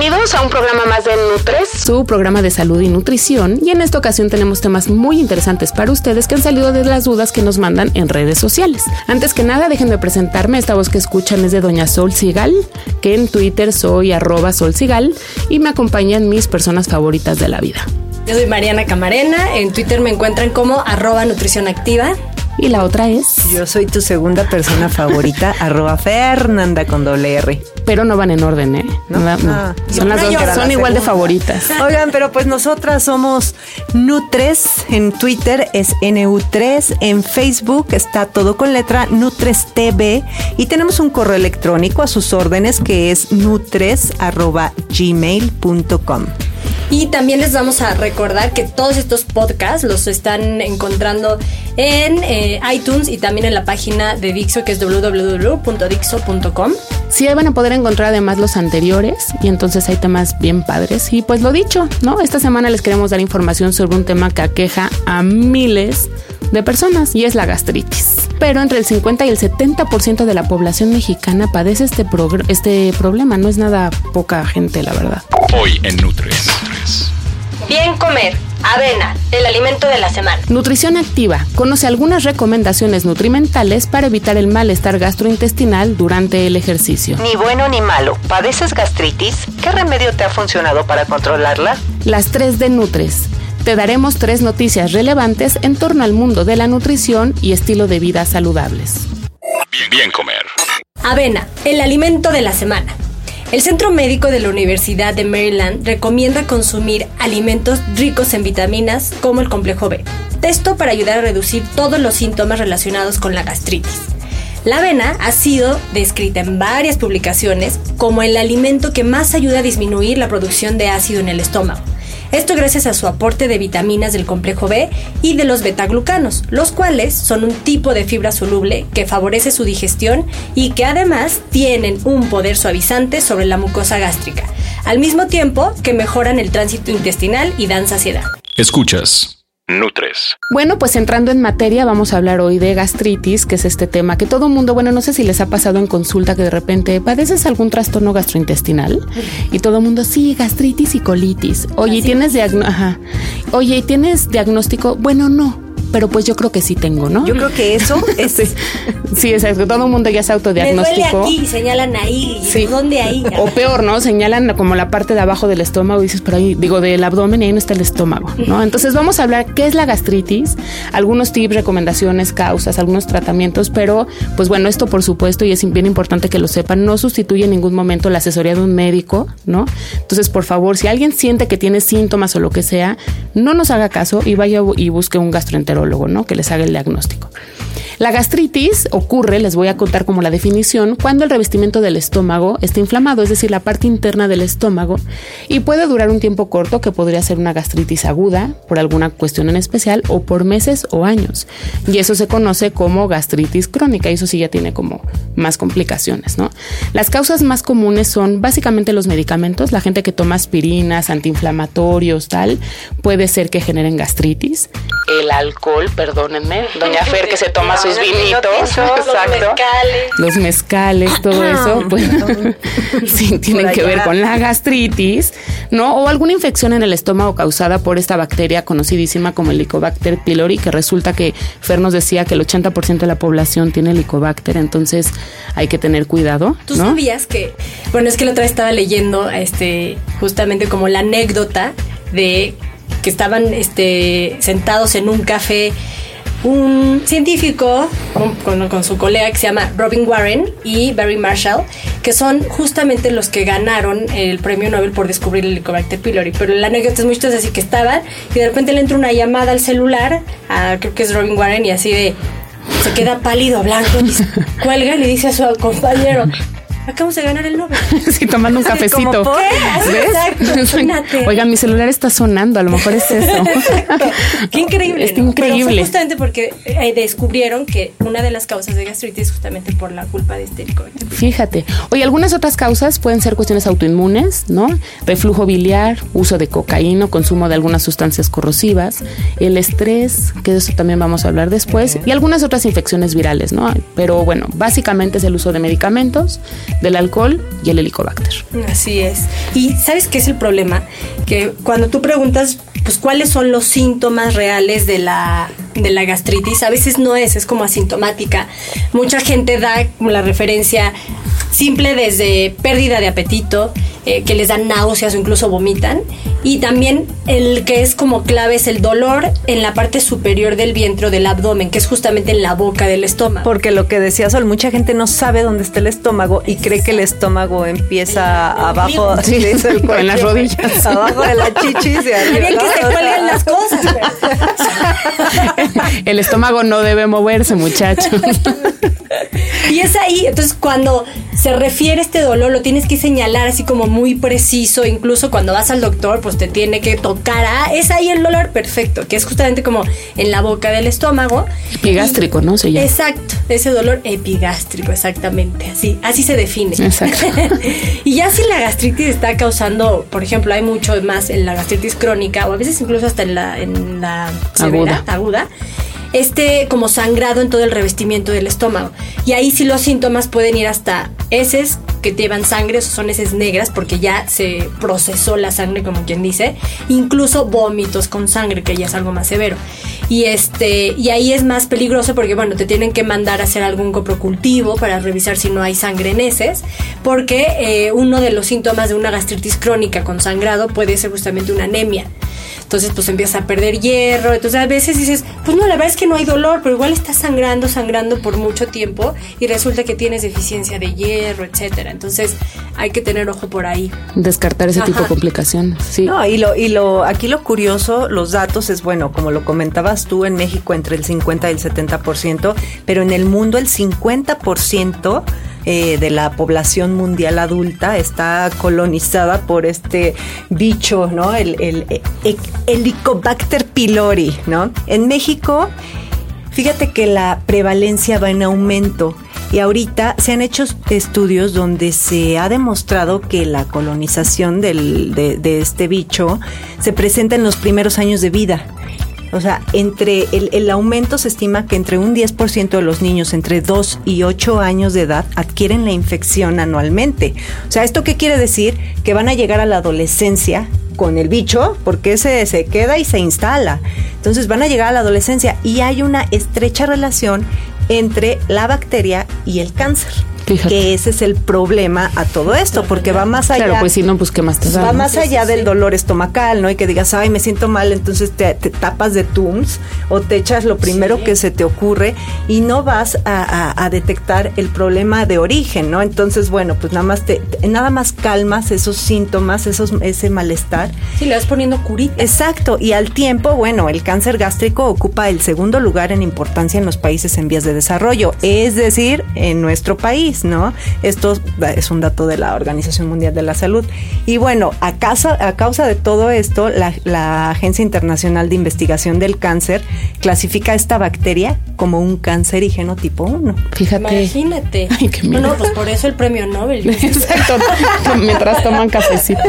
Bienvenidos a un programa más de Nutres, su programa de salud y nutrición. Y en esta ocasión tenemos temas muy interesantes para ustedes que han salido de las dudas que nos mandan en redes sociales. Antes que nada, déjenme presentarme. Esta voz que escuchan es de Doña Sol Sigal, que en Twitter soy arroba Sol Sigal y me acompañan mis personas favoritas de la vida. Yo soy Mariana Camarena, en Twitter me encuentran como arroba nutrición activa. Y la otra es. Yo soy tu segunda persona favorita, arroba Fernanda con doble R. Pero no van en orden, ¿eh? ¿No? No, no. Son las dos, son la igual de favoritas. Oigan, pero pues nosotras somos Nutres en Twitter, es NU3, en Facebook está todo con letra Nutres TV y tenemos un correo electrónico a sus órdenes que es nutres@gmail.com. Y también les vamos a recordar que todos estos podcasts los están encontrando en eh, iTunes y también en la página de Dixo que es www.dixo.com. Sí, ahí van a poder encontrar además los anteriores y entonces hay temas bien padres. Y pues lo dicho, ¿no? Esta semana les queremos dar información sobre un tema que aqueja a miles personas y es la gastritis. Pero entre el 50 y el 70% de la población mexicana padece este, este problema. No es nada poca gente, la verdad. Hoy en Nutres. Bien comer. Avena, el alimento de la semana. Nutrición Activa conoce algunas recomendaciones nutrimentales para evitar el malestar gastrointestinal durante el ejercicio. Ni bueno ni malo. ¿Padeces gastritis? ¿Qué remedio te ha funcionado para controlarla? Las 3 de Nutres. Te daremos tres noticias relevantes en torno al mundo de la nutrición y estilo de vida saludables. Bien, bien comer. Avena, el alimento de la semana. El Centro Médico de la Universidad de Maryland recomienda consumir alimentos ricos en vitaminas como el complejo B. Esto para ayudar a reducir todos los síntomas relacionados con la gastritis. La avena ha sido descrita en varias publicaciones como el alimento que más ayuda a disminuir la producción de ácido en el estómago. Esto gracias a su aporte de vitaminas del complejo B y de los betaglucanos, los cuales son un tipo de fibra soluble que favorece su digestión y que además tienen un poder suavizante sobre la mucosa gástrica, al mismo tiempo que mejoran el tránsito intestinal y dan saciedad. Escuchas Nutres. Bueno, pues entrando en materia, vamos a hablar hoy de gastritis, que es este tema que todo mundo, bueno, no sé si les ha pasado en consulta que de repente padeces algún trastorno gastrointestinal y todo el mundo, sí, gastritis y colitis. Oye, ¿y ¿tienes diagno- Ajá. Oye, ¿y ¿tienes diagnóstico? Bueno, no, pero pues yo creo que sí tengo, ¿no? Yo creo que eso es Sí, sí, exacto. Todo el mundo ya se Me duele autodiagnosticó. aquí, señalan ahí, Sí. ¿dónde ahí? O peor, ¿no? Señalan como la parte de abajo del estómago y dices, por ahí, digo, del abdomen y ahí no está el estómago, ¿no? Entonces vamos a hablar qué es la gastritis, algunos tips, recomendaciones, causas, algunos tratamientos, pero pues bueno, esto por supuesto, y es bien importante que lo sepan, no sustituye en ningún momento la asesoría de un médico, ¿no? Entonces, por favor, si alguien siente que tiene síntomas o lo que sea, no nos haga caso y vaya y busque un gastroenterólogo, ¿no? Que les haga el diagnóstico. La gastritis ocurre, les voy a contar como la definición, cuando el revestimiento del estómago está inflamado, es decir, la parte interna del estómago, y puede durar un tiempo corto, que podría ser una gastritis aguda, por alguna cuestión en especial, o por meses o años. Y eso se conoce como gastritis crónica, y eso sí ya tiene como más complicaciones, ¿no? Las causas más comunes son básicamente los medicamentos, la gente que toma aspirinas, antiinflamatorios, tal, puede ser que generen gastritis. El alcohol, perdónenme, doña Fer que se toma sus vinitos, exacto. Los mezcales, todo eso, pues sí, tienen que ver con la gastritis, ¿no? O alguna infección en el estómago causada por esta bacteria conocidísima como el Helicobacter pylori, que resulta que Fer nos decía que el 80% de la población tiene Helicobacter, entonces hay que tener cuidado, ¿Tú ¿no? sabías que, bueno, es que la otra vez estaba leyendo, este, justamente como la anécdota de que estaban, este, sentados en un café un científico con, su colega que se llama Robin Warren y Barry Marshall, que son justamente los que ganaron el premio Nobel por descubrir el Helicobacter pylori. Pero la anécdota es muy chistosa, así que estaban y de repente le entra una llamada al celular, a, creo que es Robin Warren, y así de se queda pálido, blanco, y cuelga y le dice a su compañero, acabamos de ganar el Nobel. sí, tomando un cafecito. ¿Qué? Oigan, mi celular está sonando, a lo mejor es eso. Qué increíble. Está increíble. justamente porque eh, descubrieron que una de las causas de gastritis es justamente por la culpa de este Fíjate. Oye, algunas otras causas pueden ser cuestiones autoinmunes, ¿no? Reflujo biliar, uso de cocaína, consumo de algunas sustancias corrosivas, el estrés, que de eso también vamos a hablar después, y algunas otras infecciones virales, ¿no? Pero bueno, básicamente es el uso de medicamentos, del alcohol y el helicobacter. Así es. Y ¿sabes qué es el problema? Que cuando tú preguntas, pues, cuáles son los síntomas reales de la, de la gastritis, a veces no es, es como asintomática. Mucha gente da como la referencia simple desde pérdida de apetito, eh, que les dan náuseas o incluso vomitan. Y también el que es como clave es el dolor en la parte superior del vientre o del abdomen, que es justamente en la boca del estómago. Porque lo que decía Sol, mucha gente no sabe dónde está el estómago y cree que el estómago empieza abajo, en las rodillas, abajo de la chichis y arriba. que se cuelguen las cosas. el estómago no debe moverse, muchachos. y es ahí, entonces cuando se refiere a este dolor, lo tienes que señalar así como muy preciso, incluso cuando vas al doctor, pues te tiene que tocar, ah, es ahí el dolor perfecto, que es justamente como en la boca del estómago. Epigástrico, ¿no? Se llama. Exacto, ese dolor epigástrico, exactamente, así, así se define. Exacto. y ya si la gastritis está causando, por ejemplo, hay mucho más en la gastritis crónica, o a veces incluso hasta en la, en la aguda. aguda este como sangrado en todo el revestimiento del estómago. Y ahí sí los síntomas pueden ir hasta heces que llevan sangre, o son heces negras porque ya se procesó la sangre como quien dice, incluso vómitos con sangre que ya es algo más severo. Y este y ahí es más peligroso porque bueno, te tienen que mandar a hacer algún coprocultivo para revisar si no hay sangre en heces, porque eh, uno de los síntomas de una gastritis crónica con sangrado puede ser justamente una anemia. Entonces, pues empiezas a perder hierro. Entonces, a veces dices, pues no, la verdad es que no hay dolor, pero igual estás sangrando, sangrando por mucho tiempo y resulta que tienes deficiencia de hierro, etcétera. Entonces, hay que tener ojo por ahí. Descartar ese tipo de complicaciones. Sí. No, y lo, y lo, aquí lo curioso, los datos es bueno, como lo comentabas tú, en México entre el 50 y el 70%, pero en el mundo el 50% eh, de la población mundial adulta está colonizada por este bicho, ¿no? El, el, el Helicobacter pylori, ¿no? En México, fíjate que la prevalencia va en aumento. Y ahorita se han hecho estudios donde se ha demostrado que la colonización de, este bicho se presenta en los primeros años de vida. O sea, entre el, el, aumento se estima que entre un 10% de los niños entre 2 y 8 años de edad adquieren la infección anualmente. O sea, ¿esto qué quiere decir? Que van a llegar a la adolescencia con el bicho porque se, se queda y se instala. Entonces van a llegar a la adolescencia y hay una estrecha relación entre la bacteria y el cáncer. Fíjate. Que ese es el problema a todo esto, porque va más allá. Claro, pues si no, pues qué más te da. Va más allá del dolor estomacal, ¿no? Y que digas, ay, me siento mal, entonces te, te tapas de Tums o te echas lo primero sí. que se te ocurre y no vas a, a, a, detectar el problema de origen, ¿no? Entonces, bueno, pues nada más te, nada más calmas esos síntomas, esos, ese malestar. Sí, le vas poniendo curita. Exacto, y al tiempo, bueno, el cáncer gástrico ocupa el segundo lugar en importancia en los países en vías de desarrollo, es decir, en nuestro país. ¿No? Esto es un dato de la Organización Mundial de la Salud. Y bueno, a causa, a causa de todo esto, la, la, Agencia Internacional de Investigación del Cáncer clasifica esta bacteria como un cancerígeno tipo 1. Fíjate. Imagínate. Ay, qué no, no, pues por eso el premio Nobel. Exacto. Mientras toman cafecito.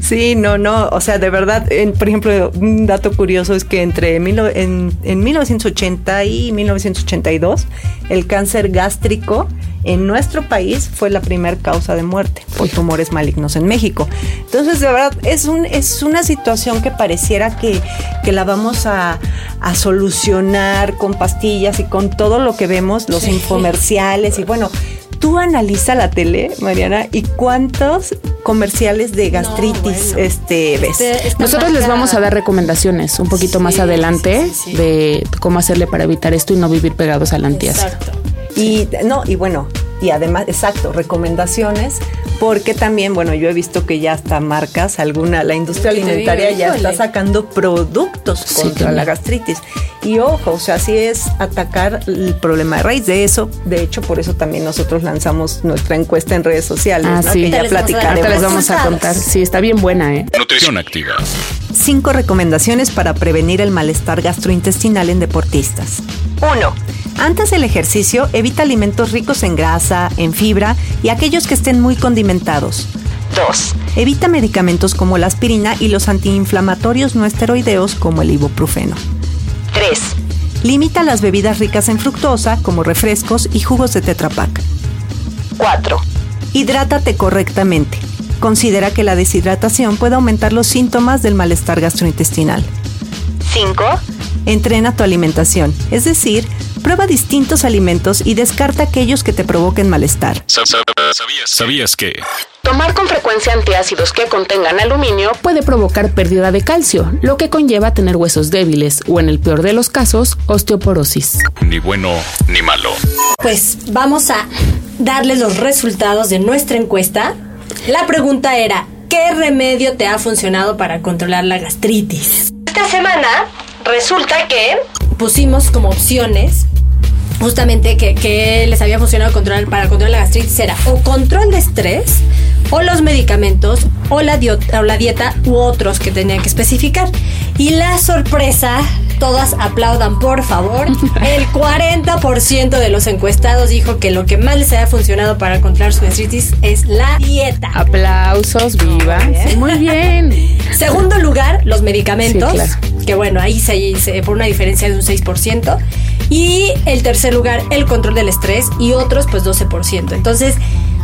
Sí, no, no. O sea, de verdad, en, por ejemplo, un dato curioso es que entre mil, en, en 1980 y 1982, el cáncer gástrico en nuestro país fue la primera causa de muerte por tumores malignos en México. Entonces, de verdad, es, un, es una situación que pareciera que, que la vamos a, a, solucionar con pastillas y con todo lo que vemos, los sí. infomerciales y bueno. Tú analiza la tele, Mariana, y cuántos comerciales de gastritis este ves. Este- Nosotros les vamos a dar recomendaciones un poquito más adelante sí, sí, sí. de cómo hacerle para evitar esto y no vivir pegados al antiácido. Exacto. Y no, y bueno, y además, exacto, recomendaciones, porque también, bueno, yo he visto que ya hasta marcas, alguna, la industria alimentaria digo, ya híjole. está sacando productos Sí, contra la gastritis. Y ojo, o sea, sí es atacar el problema de raíz. De eso, de hecho, por eso también nosotros lanzamos nuestra encuesta en redes sociales, Ah, ¿no? sí. que ya platicaremos. Ahorita les vamos a contar. Sí, está bien buena, ¿eh? Nutrición activa. Cinco recomendaciones para prevenir el malestar gastrointestinal en deportistas. 1. Antes del ejercicio, evita alimentos ricos en grasa, en fibra y aquellos que estén muy condimentados. 2. Evita medicamentos como la aspirina y los antiinflamatorios no esteroideos como el ibuprofeno. 3. Limita las bebidas ricas en fructosa como refrescos y jugos de Tetra Pak. 4. Hidrátate correctamente. Considera que la deshidratación puede aumentar los síntomas del malestar gastrointestinal. 5. Entrena tu alimentación, es decir, prueba distintos alimentos y descarta aquellos que te provoquen malestar. Sa- sa- ¿Sabías, ¿Sabías que? Tomar con frecuencia antiácidos que contengan aluminio puede provocar pérdida de calcio, lo que conlleva tener huesos débiles o, en el peor de los casos, osteoporosis. Ni bueno ni malo. Pues vamos a darles los resultados de nuestra encuesta. La pregunta era, ¿qué remedio te ha funcionado para controlar la gastritis? Esta semana resulta que pusimos como opciones justamente que, que les había funcionado controlar, para controlar la gastritis era o control de estrés o los medicamentos o la, dio- o la dieta u otros que tenían que especificar. Y la sorpresa, todas aplaudan por favor, el 40% de los encuestados dijo que lo que más les había funcionado para controlar su gastritis es la dieta. Aplausos, viva. Muy bien. Segundo lugar, los medicamentos. Sí, claro. Que bueno, ahí se, se- por una diferencia de un 6%. Y el tercer lugar, el control del estrés. Y otros, pues 12%. Entonces,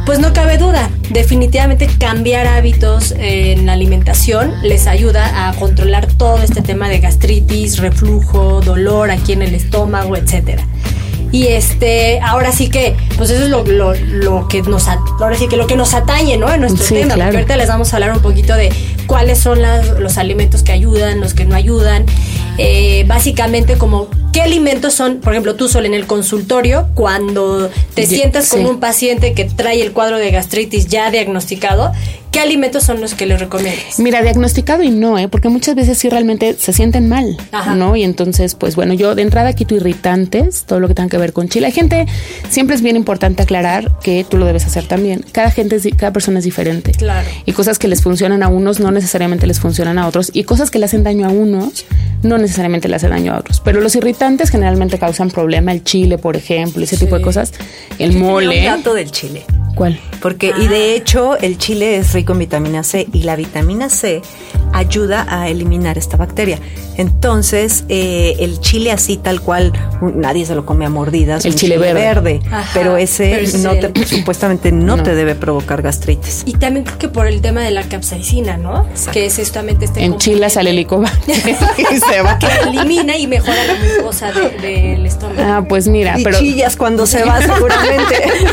pues no cabe duda. Definitivamente cambiar hábitos en la alimentación les ayuda a controlar todo este tema de gastritis, reflujo, dolor aquí en el estómago, etcétera. Y este, ahora sí que, pues eso es lo, lo- lo que nos, ahora sí que lo que nos atañe, ¿no? En nuestro Sí, tema. claro. Porque ahorita les vamos a hablar un poquito de cuáles son las- los alimentos que ayudan, los que no ayudan. Eh, básicamente como qué alimentos son, por ejemplo, tú solo en el consultorio, cuando te sientas con un paciente que trae el cuadro de gastritis ya diagnosticado, ¿qué alimentos son los que les recomiendas? Mira, diagnosticado y no, ¿eh? porque muchas veces sí realmente se sienten mal, Ajá. ¿no? Y entonces, pues bueno, yo de entrada quito irritantes, todo lo que tenga que ver con chile. Hay gente, siempre es bien importante aclarar que tú lo debes hacer también. Cada gente, cada persona es diferente. Claro. Y cosas que les funcionan a unos no necesariamente les funcionan a otros. Y cosas que le hacen daño a unos no necesariamente le hacen daño a otros. Pero los irritantes generalmente causan problema. El chile, por ejemplo, ese tipo de cosas. El mole. Un dato del chile. ¿Cuál? Porque, y de hecho, el chile es rico en vitamina C y la vitamina C ayuda a eliminar esta bacteria. Entonces, eh, el chile así tal cual, nadie se lo come a mordidas. El un chile verde. Ajá, pero ese pero no el- te, supuestamente no, No. te debe provocar gastritis. Y también creo que por el tema de la capsaicina, ¿no? Que es justamente este En Chile sale el licoba. y se va. que elimina y mejora la mucosa de- del estómago. Ah, pues mira, y pero chillas cuando se va seguramente.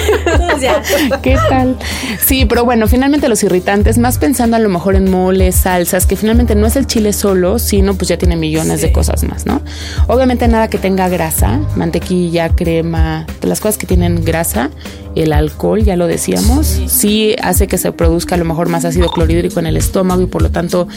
Ya, ¿Qué tal? Sí, pero bueno, finalmente los irritantes, más pensando a lo mejor en moles, salsas, que finalmente no es el chile solo, sino pues ya tiene millones de cosas más, ¿no? Obviamente nada que tenga grasa, mantequilla, crema, las cosas que tienen grasa, el alcohol, ya lo decíamos, sí. hace que se produzca a lo mejor más ácido clorhídrico en el estómago y por lo tanto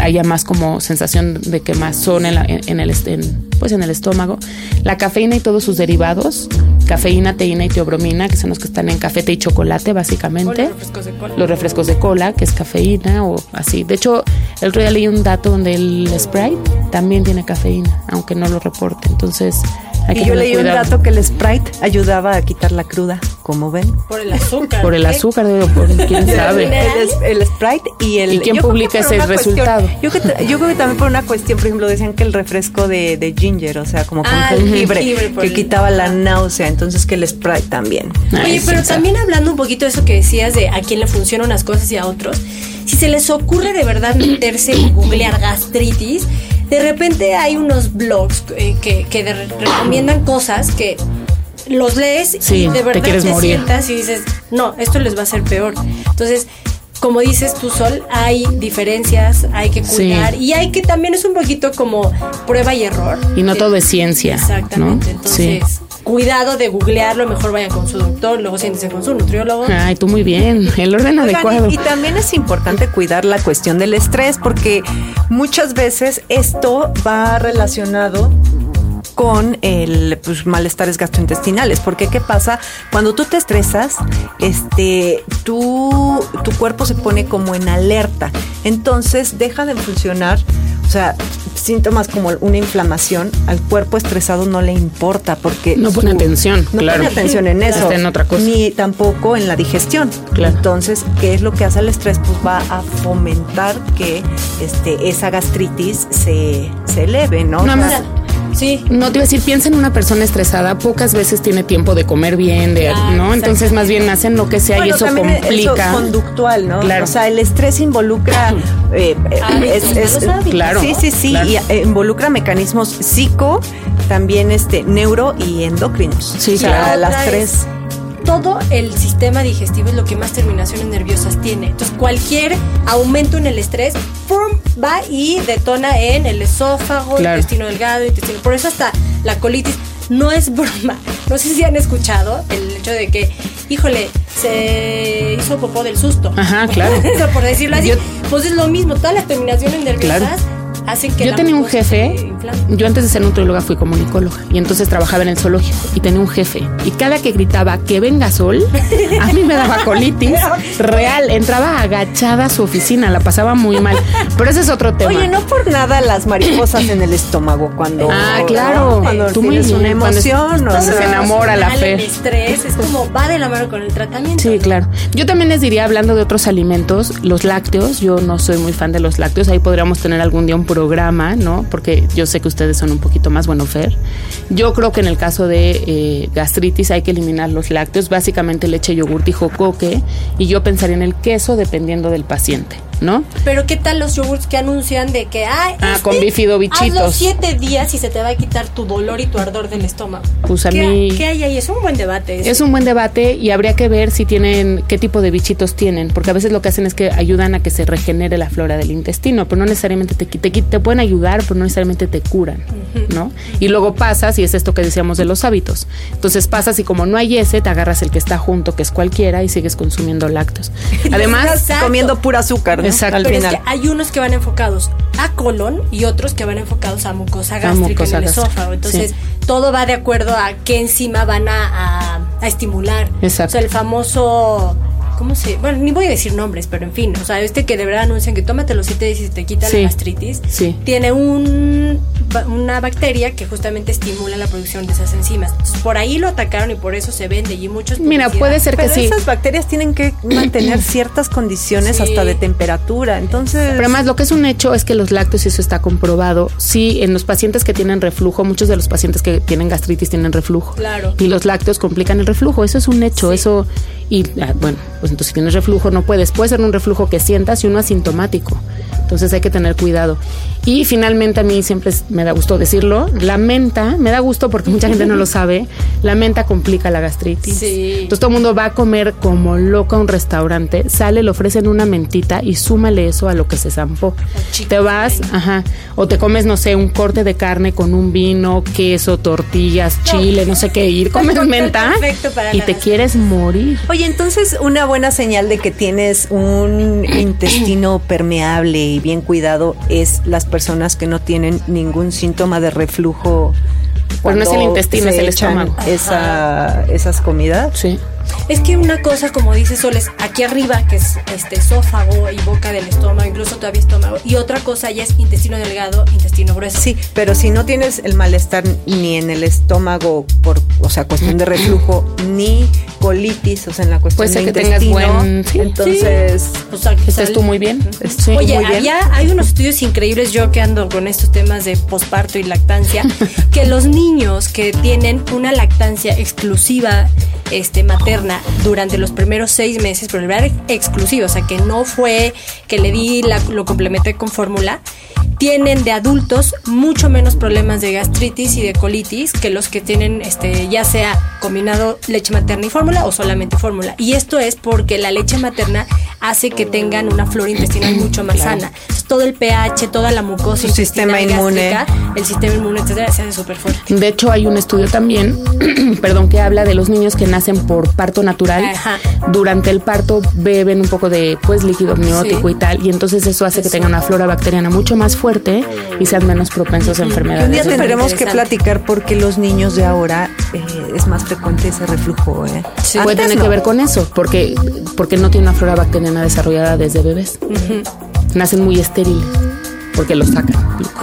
haya más como sensación de quemazón en, la- en- en el, en, pues en el estómago. La cafeína y todos sus derivados, cafeína, teína y teobromina, que son los que están en café, té y chocolate, básicamente. los refrescos de cola. Los refrescos de cola, que es cafeína o así. De hecho, el otro día leí un dato donde el Sprite también tiene cafeína, aunque no lo reporte. Entonces, hay que y yo leí un dato que el Sprite ayudaba a quitar la cruda, como ven. Por el azúcar. Por el ¿eh? azúcar, digo, por quién sabe. El, el Sprite y el. ¿Y quién yo creo publica ese cuestión- resultado? yo, que- yo creo que también por una cuestión, por ejemplo, decían que el refresco de, de ginger, o sea, como con Ah, jengibre, que el- quitaba la náusea, entonces que el Sprite también. Ay, Oye, pero también hablando un poquito de eso que decías de a quién le funcionan unas cosas y a otros, si se les ocurre de verdad meterse y googlear gastritis, de repente hay unos blogs eh, que, que de- recomiendan cosas que los lees Sí, y de te verdad quieres te morir. sientas y dices, no, esto les va a hacer peor. Entonces, como dices tú, Sol, hay diferencias, hay que cuidar y hay que también es un poquito como prueba y error. Y no todo es ciencia. Exactamente. Entonces, cuidado de googlearlo, mejor vayan con su doctor, luego siéntese con su nutriólogo. Ay, tú muy bien, el orden adecuado. Y, y también es importante cuidar la cuestión del estrés porque muchas veces esto va relacionado con el pues, malestares gastrointestinales. Porque qué pasa cuando tú te estresas, este, tú, tu cuerpo se pone como en alerta. Entonces deja de funcionar. O sea, síntomas como una inflamación al cuerpo estresado no le importa porque no pone atención, no claro. pone atención en eso, Está en otra cosa. ni tampoco en la digestión. Claro. Entonces, ¿qué es lo que hace el estrés? Pues va a fomentar que este esa gastritis se, se eleve, ¿no? Nada O más- sea, Sí. No te iba a decir, piensa en una persona estresada, pocas veces tiene tiempo de comer bien, de, Claro, ¿no? Entonces más bien hacen lo que sea y eso también complica. Eso conductual, ¿no? Claro. O sea, el estrés involucra. eh, eh, malos hábitos. Claro. Sí, sí, sí. claro. Y eh, involucra mecanismos psico, también este neuro y endocrinos. Sí, o sea, claro. las tres. es, todo el sistema digestivo es lo que más terminaciones nerviosas tiene. Entonces, cualquier aumento en el estrés, ¡pum! Va y detona en el esófago, Claro. intestino delgado, intestino. Por eso hasta la colitis no es broma. No sé si han escuchado el hecho de que, híjole, se hizo popó del susto. Ajá, claro. Por decirlo así. Yo- pues es lo mismo, todas las terminaciones nerviosas hacen que Yo la tenía un se jefe. Yo antes de ser nutrióloga fui comunicóloga y entonces trabajaba en el zoológico y tenía un jefe y cada que gritaba que venga sol, a mí me daba colitis real, entraba agachada a su oficina, la pasaba muy mal, pero ese es otro tema. Oye, no por nada las mariposas en el estómago cuando. Ah, claro. ¿no? Cuando Tú muy tienes una bien, cuando es- emoción. o cuando se enamora la estrés es como va de la mano con el tratamiento. Sí, claro. Yo también les diría, hablando de otros alimentos, los lácteos. Yo no soy muy fan de los lácteos. Ahí podríamos tener algún día un programa, ¿no? Porque yo sé que ustedes son un poquito más, bueno, Fer. Yo creo que en el caso de eh, gastritis hay que eliminar los lácteos, básicamente leche, yogurt y jocoque. Y yo pensaría en el queso dependiendo del paciente, ¿no? Pero ¿qué tal los yogurts que anuncian de que ay, Ah, este, con bifidobichitos. Hazlo siete días y se te va a quitar tu dolor y tu ardor del estómago. Pues a ¿Qué, mí- ¿Qué hay ahí? Es un buen debate. ese. Es un buen debate y habría que ver si tienen, qué tipo de bichitos tienen, porque a veces lo que hacen es que ayudan a que se regenere la flora del intestino, pero no necesariamente te, te, te pueden ayudar, pero no necesariamente te curan, ¿no? Y luego pasas, y es esto que decíamos de los hábitos. Entonces pasas y como no hay ese, te agarras el que está junto, que es cualquiera, y sigues consumiendo lácteos. Además, comiendo pura azúcar, ¿no? Exacto. Al Pero es final. que hay unos que van enfocados a colon y otros que van enfocados a mucosa gástrica en el gástrica, esófago. Entonces, sí. todo va de acuerdo a qué enzima van a, a- a estimular. Exacto. O sea, el famoso. ¿Cómo se.? Bueno, ni voy a decir nombres, pero en fin. O sea, este que de verdad anuncian que tómate los siete días y te quita Sí. la gastritis. Sí. Tiene un, una bacteria que justamente estimula la producción de esas enzimas. Entonces, por ahí lo atacaron y por eso se vende. Y muchos. mira, puede ser que Pero sí. esas bacterias tienen que mantener ciertas condiciones Sí. hasta de temperatura. Entonces. Pero además lo que es un hecho es que los lácteos, y eso está comprobado, sí, en los pacientes que tienen reflujo, muchos de los pacientes que tienen gastritis tienen reflujo. Claro. Y los lácteos complican el reflujo, eso es un hecho, eso, y ah, bueno, pues entonces si tienes reflujo no puedes, puede ser un reflujo que sientas y uno asintomático. Entonces hay que tener cuidado. Y finalmente a mí siempre me da gusto decirlo, la menta, me da gusto porque mucha gente no lo sabe, la menta complica la gastritis. Sí. Entonces todo el mundo va a comer como loco a un restaurante, sale, le ofrecen una mentita y súmale eso a lo que se zampó. Te vas, ajá, o te comes, no sé, un corte de carne con un vino, queso, tortillas, chile, no sé qué, y comes menta perfecto para y te gastritis. quieres morir. Oye, entonces una buena señal de que tienes un intestino permeable y bien cuidado es las personas que no tienen ningún síntoma de reflujo. Pues no es el intestino, se es el estómago. Esa, esas comidas. Sí. Es que una cosa, como dice Sol, es aquí arriba, que es este esófago y boca del estómago, incluso todavía estómago. Y otra cosa ya es intestino delgado, intestino grueso. Sí, pero si no tienes el malestar ni en el estómago por, o sea, cuestión de reflujo, ni colitis, o sea, en la cuestión Puede ser de que tengas intestino, buen- sí. entonces sea, ¿Estás tú muy bien? Sí. Oye, muy bien. allá hay unos estudios increíbles, yo que ando con estos temas de posparto y lactancia, que los niños que tienen una lactancia exclusiva este, materna durante los primeros seis meses, pero exclusiva, o sea, que no fue que le di, la- lo complementé con fórmula, tienen de adultos mucho menos problemas de gastritis y de colitis que los que tienen, este, ya sea combinado leche materna y fórmula o solamente fórmula. Y esto es porque la leche materna hace que tengan una flora intestinal mucho más sana. todo el pH, toda la mucosa Su sistema inmune. el sistema inmune, etcétera, se hace súper fuerte. De hecho, hay un estudio también, perdón, que habla de los niños que nacen por parto natural. Ajá. Durante el parto beben un poco de pues líquido amniótico Sí. y tal, y entonces eso hace que tengan una flora bacteriana mucho más fuerte y sean menos propensos a Un día enfermedades. tendremos que platicar porque los niños de ahora eh, es más frecuente ese reflujo. ¿eh? Sí. Puede tener no. que ver con eso, porque, porque no tiene una flora bacteriana desarrollada desde bebés. Nacen muy estériles, porque los sacan.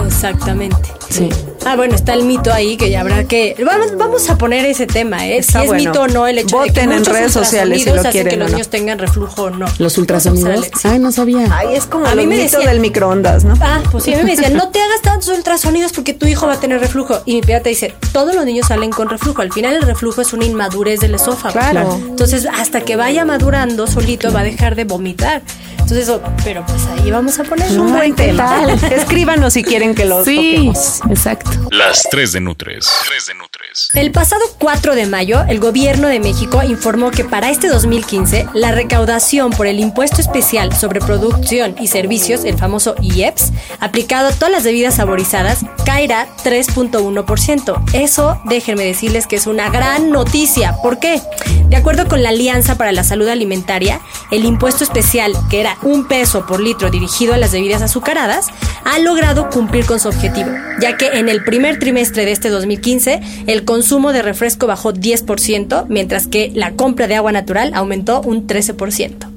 Exactamente. Sí. Ah, bueno, está el mito ahí que ya habrá que. Vamos, vamos a poner ese tema, ¿eh? Está si es bueno. mito o no el hecho de que Voten en muchos redes sociales si lo ultrasonidos hacen quieren que o los no. niños tengan reflujo o no. Los ultrasonidos. Ay, no sabía. Ay, es como A el mí me mito decía- del microondas, ¿no? Ah, pues sí, a mí me decían, no te hagas tantos ultrasonidos porque tu hijo va a tener reflujo. Y mi pediatra dice, todos los niños salen con reflujo. Al final el reflujo es una inmadurez del esófago. Claro. Entonces, hasta que vaya madurando solito va a dejar de vomitar. Entonces, eso, pero pues ahí vamos a poner un buen tema. Escríbanos si quieren que lo Sí, toquemos. exacto. Las 3 de Nutres. 3 de Nutres. El pasado 4 de mayo, el gobierno de México informó que para este 2015 la recaudación por el impuesto especial sobre producción y servicios, el famoso IEPS, aplicado a todas las bebidas saborizadas, caerá 3.1%. Eso, déjenme decirles que es una gran noticia. ¿Por qué? De acuerdo con la Alianza para la Salud Alimentaria, el impuesto especial, que era un peso por litro dirigido a las bebidas azucaradas, ha logrado cumplir con su objetivo, ya que en el primer trimestre de este 2015 el consumo de refresco bajó 10%, mientras que la compra de agua natural aumentó un 13%.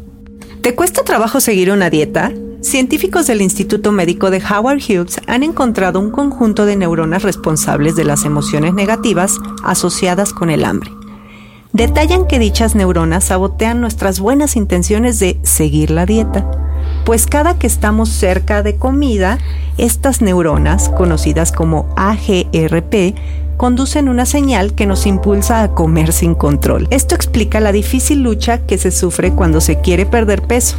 ¿Te cuesta trabajo seguir una dieta? Científicos del Instituto Médico de Howard Hughes han encontrado un conjunto de neuronas responsables de las emociones negativas asociadas con el hambre. Detallan que dichas neuronas sabotean nuestras buenas intenciones de seguir la dieta, pues cada que estamos cerca de comida, estas neuronas, conocidas como AGRP, conducen una señal que nos impulsa a comer sin control. Esto explica la difícil lucha que se sufre cuando se quiere perder peso.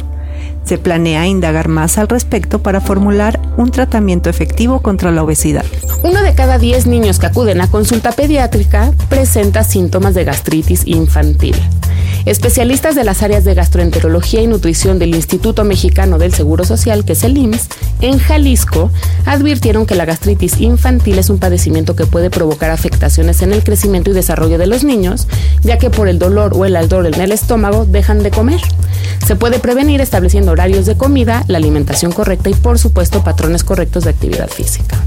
Se planea indagar más al respecto para formular un tratamiento efectivo contra la obesidad. Uno de cada 10 niños que acuden a consulta pediátrica presenta síntomas de gastritis infantil. Especialistas de las áreas de gastroenterología y nutrición del Instituto Mexicano del Seguro Social, que es el IMSS, en Jalisco, advirtieron que la gastritis infantil es un padecimiento que puede provocar afectaciones en el crecimiento y desarrollo de los niños, ya que por el dolor o el ardor en el estómago dejan de comer. Se puede prevenir estableciendo horarios de comida, la alimentación correcta y, por supuesto, patrones correctos de actividad física.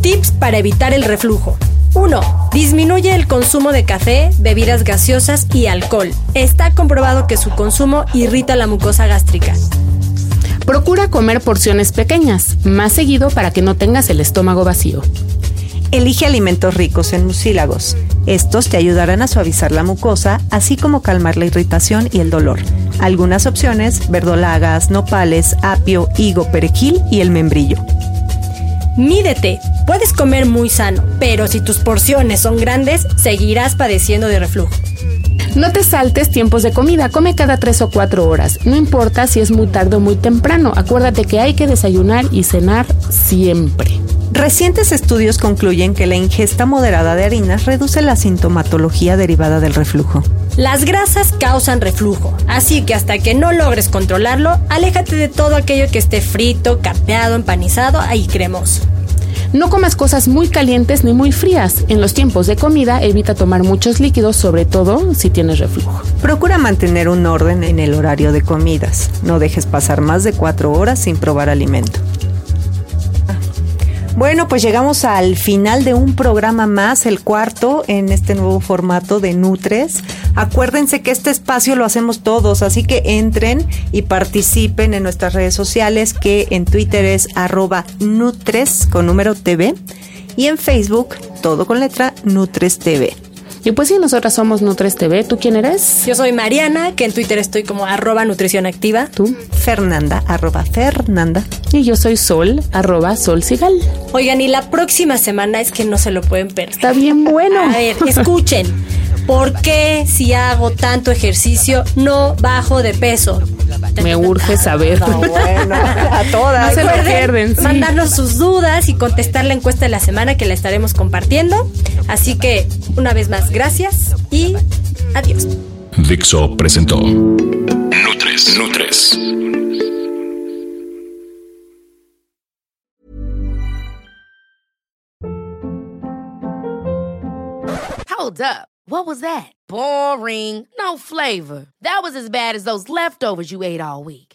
Tips para evitar el reflujo. 1. Disminuye el consumo de café, bebidas gaseosas y alcohol. Está comprobado que su consumo irrita la mucosa gástrica. Procura comer porciones pequeñas, más seguido para que no tengas el estómago vacío. Elige alimentos ricos en mucílagos. Estos te ayudarán a suavizar la mucosa, así como calmar la irritación y el dolor. Algunas opciones, verdolagas, nopales, apio, higo, perejil y el membrillo. Mídete. Puedes comer muy sano, pero si tus porciones son grandes, seguirás padeciendo de reflujo. No te saltes tiempos de comida, come cada 3 o 4 horas. No importa si es muy tarde o muy temprano, acuérdate que hay que desayunar y cenar siempre. Recientes estudios concluyen que la ingesta moderada de harinas reduce la sintomatología derivada del reflujo. Las grasas causan reflujo, así que hasta que no logres controlarlo, aléjate de todo aquello que esté frito, capeado, empanizado y cremoso. No comas cosas muy calientes ni muy frías. En los tiempos de comida evita tomar muchos líquidos, sobre todo si tienes reflujo. Procura mantener un orden en el horario de comidas. No dejes pasar más de cuatro horas sin probar alimento. Bueno, pues llegamos al final de un programa más, el cuarto en este nuevo formato de Nutres. Acuérdense que este espacio lo hacemos todos, así que entren y participen en nuestras redes sociales, que en Twitter es arroba Nutres con número TV y en Facebook todo con letra Nutres TV. Y pues sí, nosotras somos Nutres TV. ¿Tú quién eres? Yo soy Mariana, que en Twitter estoy como arroba nutrición activa. Tú. Fernanda, arroba Fernanda. Y yo soy Sol, arroba Sol Sigal. Oigan, y la próxima semana es que no se lo pueden perder. Está bien bueno. A ver, escuchen. ¿Por qué si hago tanto ejercicio no bajo de peso? Me urge saber. Bueno, a todas. No se lo pierden, sí. Mandarnos sus dudas y contestar la encuesta de la semana que la estaremos compartiendo. Así que, una vez más, gracias y adiós. Dixo presentó Nutres, Nutres. Hold up. What was that? Boring. No flavor. That was as bad as those leftovers you ate all week.